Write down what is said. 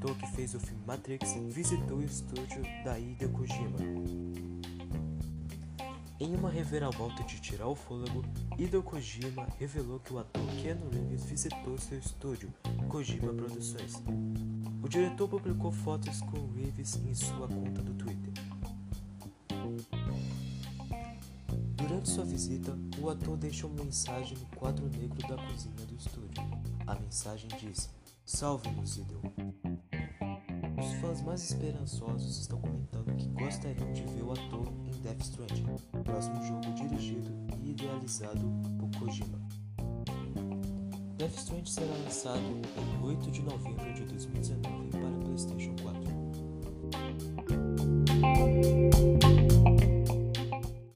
Ator que fez o filme Matrix, visitou o estúdio da Hideo Kojima. Em uma reviravolta de tirar o fôlego, Hideo Kojima revelou que o ator Keanu Reeves visitou seu estúdio, Kojima Produções. O diretor publicou fotos com Reeves em sua conta do Twitter. Durante sua visita, o ator deixou uma mensagem no quadro negro da cozinha do estúdio. A mensagem diz: Salve-nos, Idol. Fãs mais esperançosos estão comentando que gostariam de ver o ator em Death Stranding, próximo jogo dirigido e idealizado por Kojima. Death Stranding será lançado em 8 de novembro de 2019